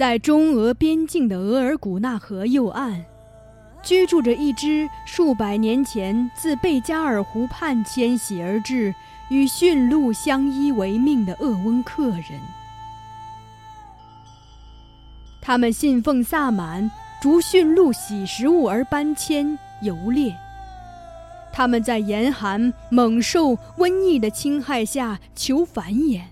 在中俄边境的额尔古纳河右岸，居住着一支数百年前自贝加尔湖畔迁徙而至、与驯鹿相依为命的鄂温克人。他们信奉萨满，逐驯鹿喜食物而搬迁游猎。他们在严寒、猛兽、瘟疫的侵害下求繁衍。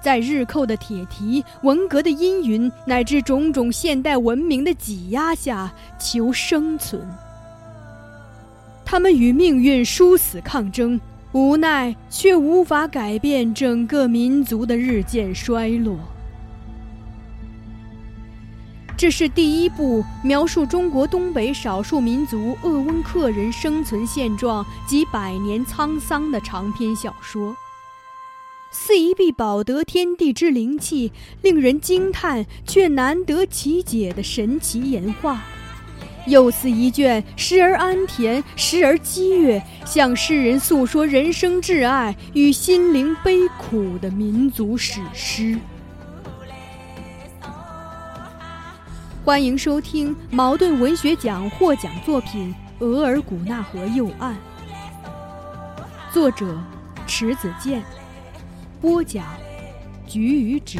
在日寇的铁蹄、文革的阴云，乃至种种现代文明的挤压下求生存，他们与命运殊死抗争，无奈却无法改变整个民族的日渐衰落。这是第一部描述中国东北少数民族鄂温克人生存现状及百年沧桑的长篇小说。似一臂保得天地之灵气，令人惊叹却难得其解的神奇岩画，又似一卷时而安恬、时而激越，向世人诉说人生挚爱与心灵悲苦的民族史诗。欢迎收听茅盾文学奖获奖作品《额尔古纳河右岸》，作者：池子健。播讲，菊与纸。